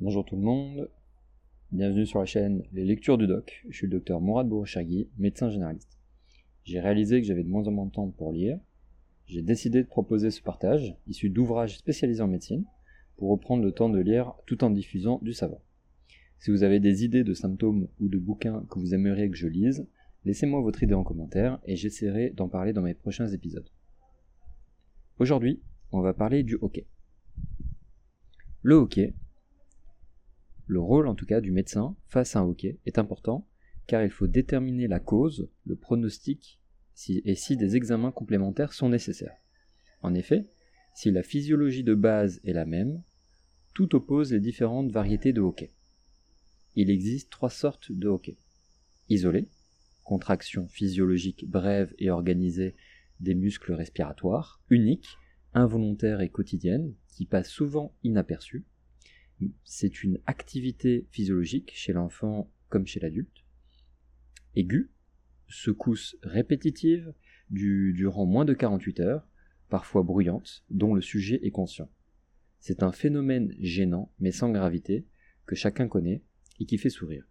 Bonjour tout le monde, bienvenue sur la chaîne Les Lectures du Doc. Je suis le docteur Mourad Bourouchagui, médecin généraliste. J'ai réalisé que j'avais de moins en moins de temps pour lire. J'ai décidé de proposer ce partage, issu d'ouvrages spécialisés en médecine, pour reprendre le temps de lire tout en diffusant du savoir. Si vous avez des idées de symptômes ou de bouquins que vous aimeriez que je lise, laissez-moi votre idée en commentaire et j'essaierai d'en parler dans mes prochains épisodes. Aujourd'hui, on va parler du hockey. Le hockey, le rôle en tout cas du médecin face à un hockey est important car il faut déterminer la cause, le pronostic et si des examens complémentaires sont nécessaires. En effet, si la physiologie de base est la même, tout oppose les différentes variétés de hockey. Il existe trois sortes de hockey. Isolé, contraction physiologique brève et organisée des muscles respiratoires, unique, involontaire et quotidienne, qui passe souvent inaperçue. C'est une activité physiologique chez l'enfant comme chez l'adulte. Aiguë, secousse répétitive durant moins de 48 heures, parfois bruyante, dont le sujet est conscient. C'est un phénomène gênant, mais sans gravité, que chacun connaît et qui fait sourire.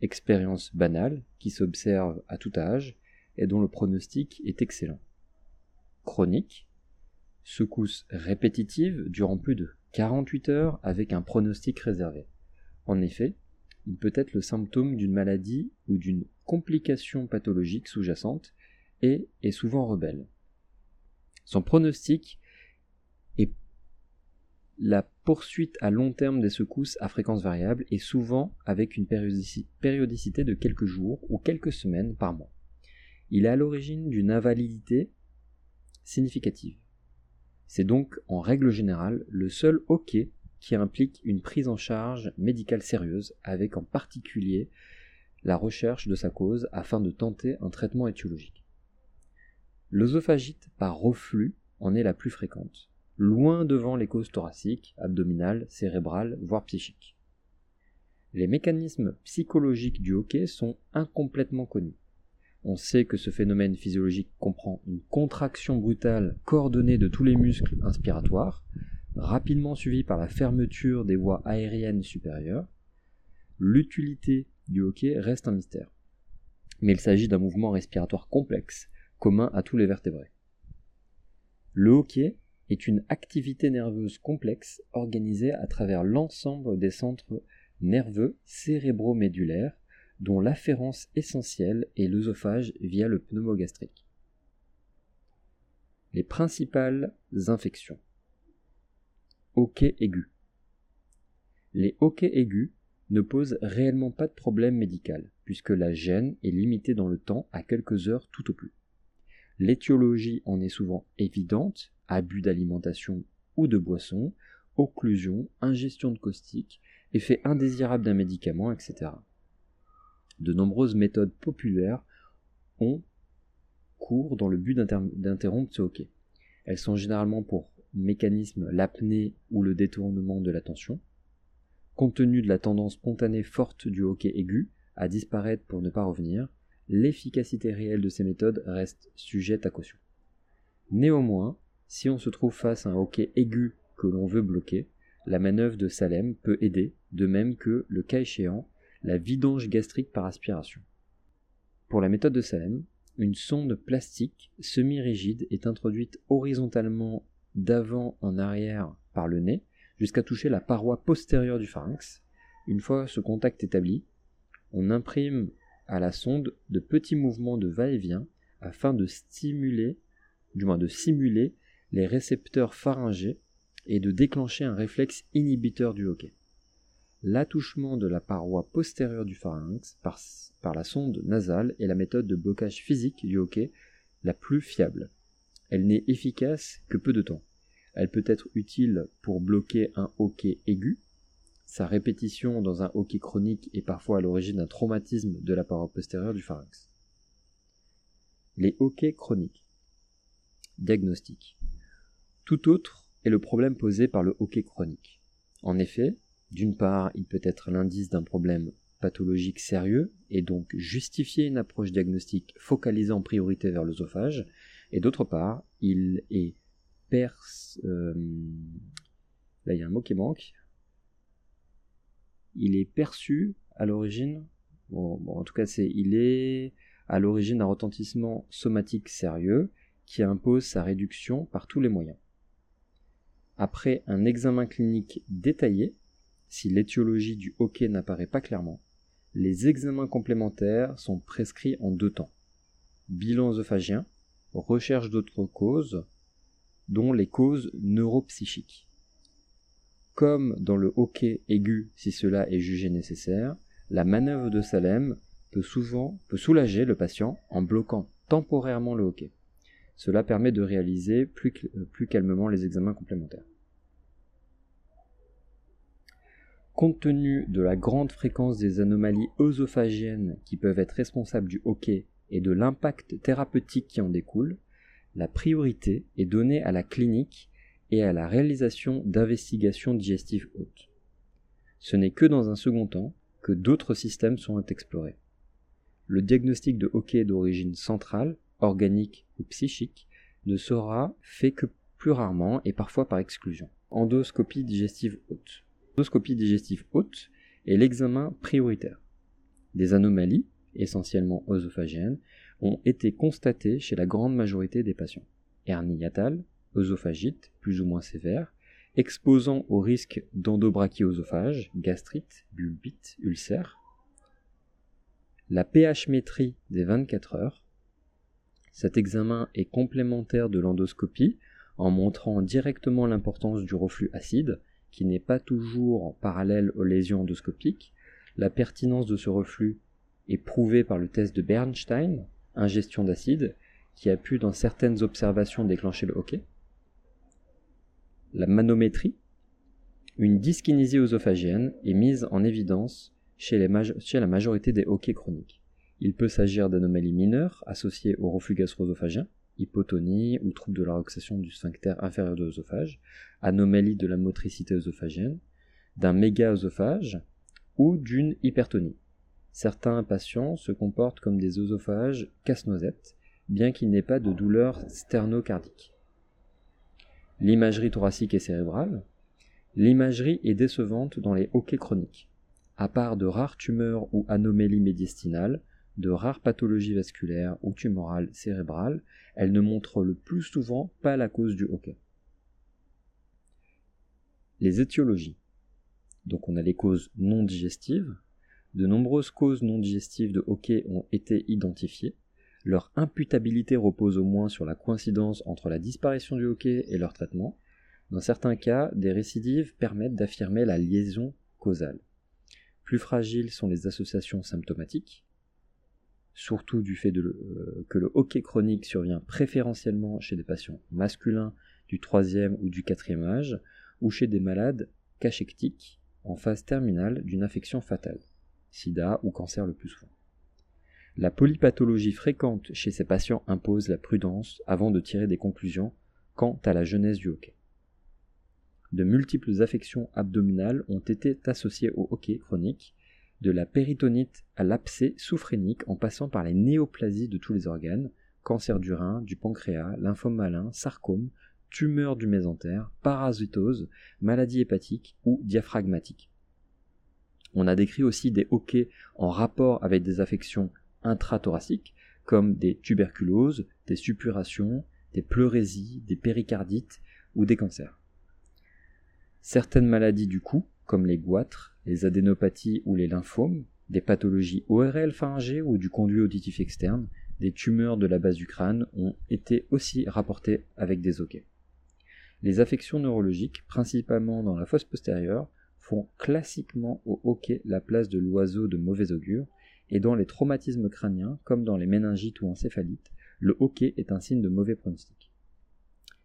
Expérience banale, qui s'observe à tout âge et dont le pronostic est excellent. Chronique, secousse répétitive durant plus de 48 heures avec un pronostic réservé. En effet, il peut être le symptôme d'une maladie ou d'une complication pathologique sous-jacente et est souvent rebelle. Son pronostic est la poursuite à long terme des secousses à fréquence variable et souvent avec une périodicité de quelques jours ou quelques semaines par mois. Il est à l'origine d'une invalidité significative. C'est donc en règle générale le seul hockey qui implique une prise en charge médicale sérieuse, avec en particulier la recherche de sa cause afin de tenter un traitement étiologique. L'œsophagite par reflux en est la plus fréquente, loin devant les causes thoraciques, abdominales, cérébrales, voire psychiques. Les mécanismes psychologiques du hockey sont incomplètement connus. On sait que ce phénomène physiologique comprend une contraction brutale coordonnée de tous les muscles inspiratoires, rapidement suivie par la fermeture des voies aériennes supérieures. L'utilité du hockey reste un mystère. Mais il s'agit d'un mouvement respiratoire complexe, commun à tous les vertébrés. Le hockey est une activité nerveuse complexe organisée à travers l'ensemble des centres nerveux cérébromédulaires dont l'afférence essentielle est l'œsophage via le pneumogastrique. Les principales infections. Hoquet aigu. Les hoquets aigus ne posent réellement pas de problème médical, puisque la gêne est limitée dans le temps à quelques heures tout au plus. L'étiologie en est souvent évidente, abus d'alimentation ou de boisson, occlusion, ingestion de caustique, effet indésirable d'un médicament, etc de nombreuses méthodes populaires ont cours dans le but d'interrompre ce hockey. Elles sont généralement pour mécanisme l'apnée ou le détournement de l'attention. Compte tenu de la tendance spontanée forte du hockey aigu à disparaître pour ne pas revenir, l'efficacité réelle de ces méthodes reste sujette à caution. Néanmoins, si on se trouve face à un hockey aigu que l'on veut bloquer, la manœuvre de Salem peut aider, de même que, le cas échéant, la vidange gastrique par aspiration. Pour la méthode de Salem, une sonde plastique semi-rigide est introduite horizontalement d'avant en arrière par le nez jusqu'à toucher la paroi postérieure du pharynx. Une fois ce contact établi, on imprime à la sonde de petits mouvements de va-et-vient afin de stimuler, du moins de simuler les récepteurs pharyngés et de déclencher un réflexe inhibiteur du hockey l'attouchement de la paroi postérieure du pharynx par, la sonde nasale est la méthode de blocage physique du hockey la plus fiable. Elle n'est efficace que peu de temps. Elle peut être utile pour bloquer un hockey aigu. Sa répétition dans un hockey chronique est parfois à l'origine d'un traumatisme de la paroi postérieure du pharynx. Les hockey chroniques. Diagnostic. Tout autre est le problème posé par le hockey chronique. En effet, d'une part, il peut être l'indice d'un problème pathologique sérieux et donc justifier une approche diagnostique focalisée en priorité vers l'œsophage, et d'autre part, il est. Euh, là il y a un mot qui manque. il est perçu à l'origine, en tout cas c'est, il est à l'origine d'un retentissement somatique sérieux qui impose sa réduction par tous les moyens. Après un examen clinique détaillé, si l'étiologie du hoquet n'apparaît pas clairement, les examens complémentaires sont prescrits en deux temps. Bilan œsophagien, recherche d'autres causes, dont les causes neuropsychiques. Comme dans le hoquet aigu si cela est jugé nécessaire, la manœuvre de Salem peut souvent peut soulager le patient en bloquant temporairement le hoquet. Cela permet de réaliser plus calmement les examens complémentaires. Compte tenu de la grande fréquence des anomalies œsophagiennes qui peuvent être responsables du hoquet et de l'impact thérapeutique qui en découle, la priorité est donnée à la clinique et à la réalisation d'investigations digestives hautes. Ce n'est que dans un second temps que d'autres systèmes sont explorés. Le diagnostic de hoquet d'origine centrale, organique ou psychique ne sera fait que plus rarement et parfois par exclusion. Endoscopie digestive haute. L'endoscopie digestive haute est l'examen prioritaire. Des anomalies, essentiellement œsophagiennes, ont été constatées chez la grande majorité des patients. Hernie hiatale, œsophagite, plus ou moins sévère, exposant au risque d'endobrachiosophage, gastrite, bulbite, ulcère. La pH-métrie des 24 heures. Cet examen est complémentaire de l'endoscopie en montrant directement l'importance du reflux acide qui n'est pas toujours parallèle aux lésions endoscopiques. La pertinence de ce reflux est prouvée par le test de Bernstein, ingestion d'acide, qui a pu dans certaines observations déclencher le hoquet. La manométrie, une dyskinésie œsophagienne, est mise en évidence chez, la majorité des hoquets chroniques. Il peut s'agir d'anomalies mineures associées au reflux gastro-œsophagien, hypotonie ou trouble de la relaxation du sphincter inférieur de l'œsophage, anomalie de la motricité œsophagienne, d'un méga-œsophage ou d'une hypertonie. Certains patients se comportent comme des œsophages casse-noisettes, bien qu'il n'ait pas de douleur sternocardique. L'imagerie thoracique et cérébrale. L'imagerie est décevante dans les hoquets chroniques. À part de rares tumeurs ou anomalies médiastinales, de rares pathologies vasculaires ou tumorales cérébrales, elle ne montre le plus souvent pas la cause du hoquet. Les étiologies. Donc on a les causes non digestives. De nombreuses causes non digestives de hoquet ont été identifiées. Leur imputabilité repose au moins sur la coïncidence entre la disparition du hoquet et leur traitement. Dans certains cas, des récidives permettent d'affirmer la liaison causale. Plus fragiles sont les associations symptomatiques, surtout du fait euh, que le hoquet chronique survient préférentiellement chez des patients masculins du troisième ou du quatrième âge, ou chez des malades cachectiques en phase terminale d'une infection fatale, sida ou cancer le plus souvent. La polypathologie fréquente chez ces patients impose la prudence avant de tirer des conclusions quant à la genèse du hoquet. De multiples affections abdominales ont été associées au hoquet chronique, de la péritonite à l'abcès souphrénique en passant par les néoplasies de tous les organes, cancer du rein, du pancréas, lymphome malin, sarcome, tumeur du mésentère, parasitose, maladie hépatique ou diaphragmatique. On a décrit aussi des hoquets en rapport avec des affections intrathoraciques comme des tuberculoses, des suppurations, des pleurésies, des péricardites ou des cancers. Certaines maladies du cou, comme les goitres, les adénopathies ou les lymphomes, des pathologies ORL pharyngées ou du conduit auditif externe, des tumeurs de la base du crâne ont été aussi rapportées avec des hoquets. Les affections neurologiques, principalement dans la fosse postérieure, font classiquement au hoquet la place de l'oiseau de mauvais augure, et dans les traumatismes crâniens, comme dans les méningites ou encéphalites, le hoquet est un signe de mauvais pronostic.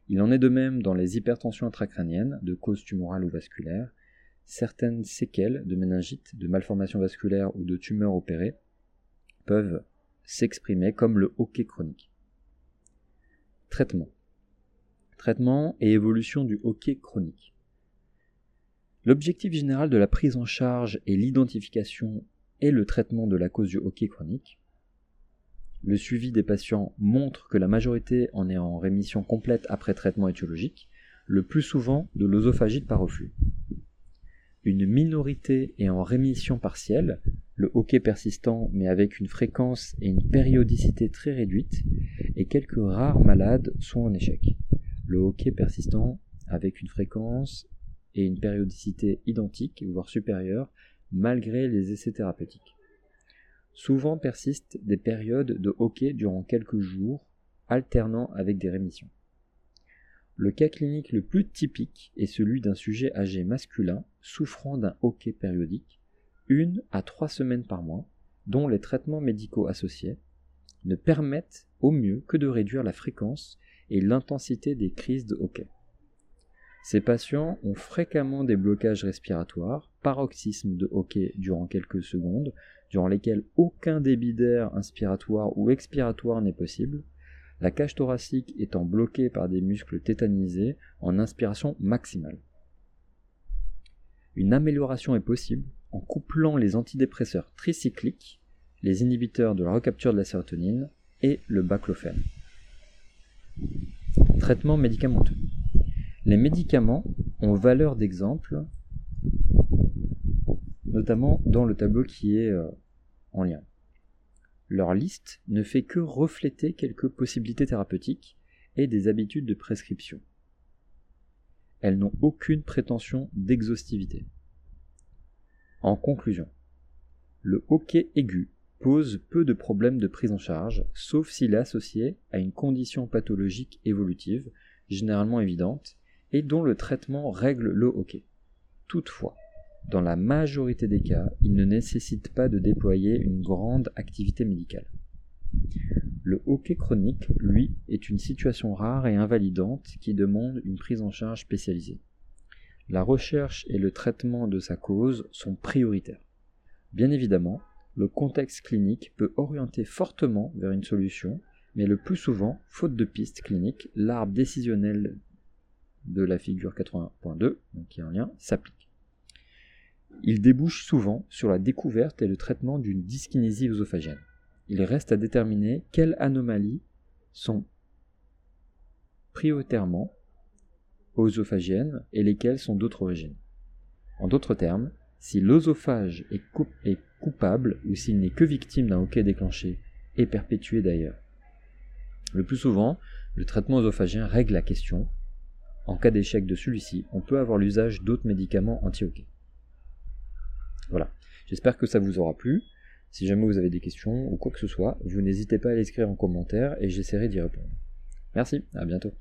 Il en est de même dans les hypertensions intracrâniennes, de cause tumorale ou vasculaire, certaines séquelles de méningite, de malformations vasculaires ou de tumeurs opérées peuvent s'exprimer comme le hoquet chronique. Traitement. Traitement et évolution du hoquet chronique. L'objectif général de la prise en charge est l'identification et le traitement de la cause du hoquet chronique. Le suivi des patients montre que la majorité en est en rémission complète après traitement étiologique, le plus souvent de l'osophagite par reflux. Une minorité est en rémission partielle, le hockey persistant mais avec une fréquence et une périodicité très réduite, et quelques rares malades sont en échec. Le hockey persistant avec une fréquence et une périodicité identiques, voire supérieures, malgré les essais thérapeutiques. Souvent persistent des périodes de hockey durant quelques jours, alternant avec des rémissions. Le cas clinique le plus typique est celui d'un sujet âgé masculin souffrant d'un hockey périodique, une à trois semaines par mois, dont les traitements médicaux associés ne permettent au mieux que de réduire la fréquence et l'intensité des crises de hockey. Ces patients ont fréquemment des blocages respiratoires, paroxysmes de hockey durant quelques secondes, durant lesquels aucun débit d'air inspiratoire ou expiratoire n'est possible, la cage thoracique étant bloquée par des muscles tétanisés en inspiration maximale. Une amélioration est possible en couplant les antidépresseurs tricycliques, les inhibiteurs de la recapture de la sérotonine et le baclofène. Traitement médicamenteux. Les médicaments ont valeur d'exemple, notamment dans le tableau qui est euh, en lien. Leur liste ne fait que refléter quelques possibilités thérapeutiques et des habitudes de prescription. Elles n'ont aucune prétention d'exhaustivité. En conclusion, le hoquet aigu pose peu de problèmes de prise en charge, sauf s'il est associé à une condition pathologique évolutive, généralement évidente, et dont le traitement règle le hockey. Toutefois, dans la majorité des cas, il ne nécessite pas de déployer une grande activité médicale. Le hockey chronique, lui, est une situation rare et invalidante qui demande une prise en charge spécialisée. La recherche et le traitement de sa cause sont prioritaires. Bien évidemment, le contexte clinique peut orienter fortement vers une solution, mais le plus souvent, faute de piste clinique, l'arbre décisionnel de la figure 80.2, qui est en lien, s'applique. Il débouche souvent sur la découverte et le traitement d'une dyskinésie œsophagienne. Il reste à déterminer quelles anomalies sont prioritairement œsophagiennes et lesquelles sont d'autres origines. En d'autres termes, si l'œsophage est, coupable ou s'il n'est que victime d'un hoquet déclenché et perpétué d'ailleurs. Le plus souvent, le traitement œsophagien règle la question en cas d'échec de celui-ci, on peut avoir l'usage d'autres médicaments anti-hockey. Voilà, j'espère que ça vous aura plu. Si jamais vous avez des questions ou quoi que ce soit, vous n'hésitez pas à l'écrire en commentaire et j'essaierai d'y répondre. Merci, à bientôt.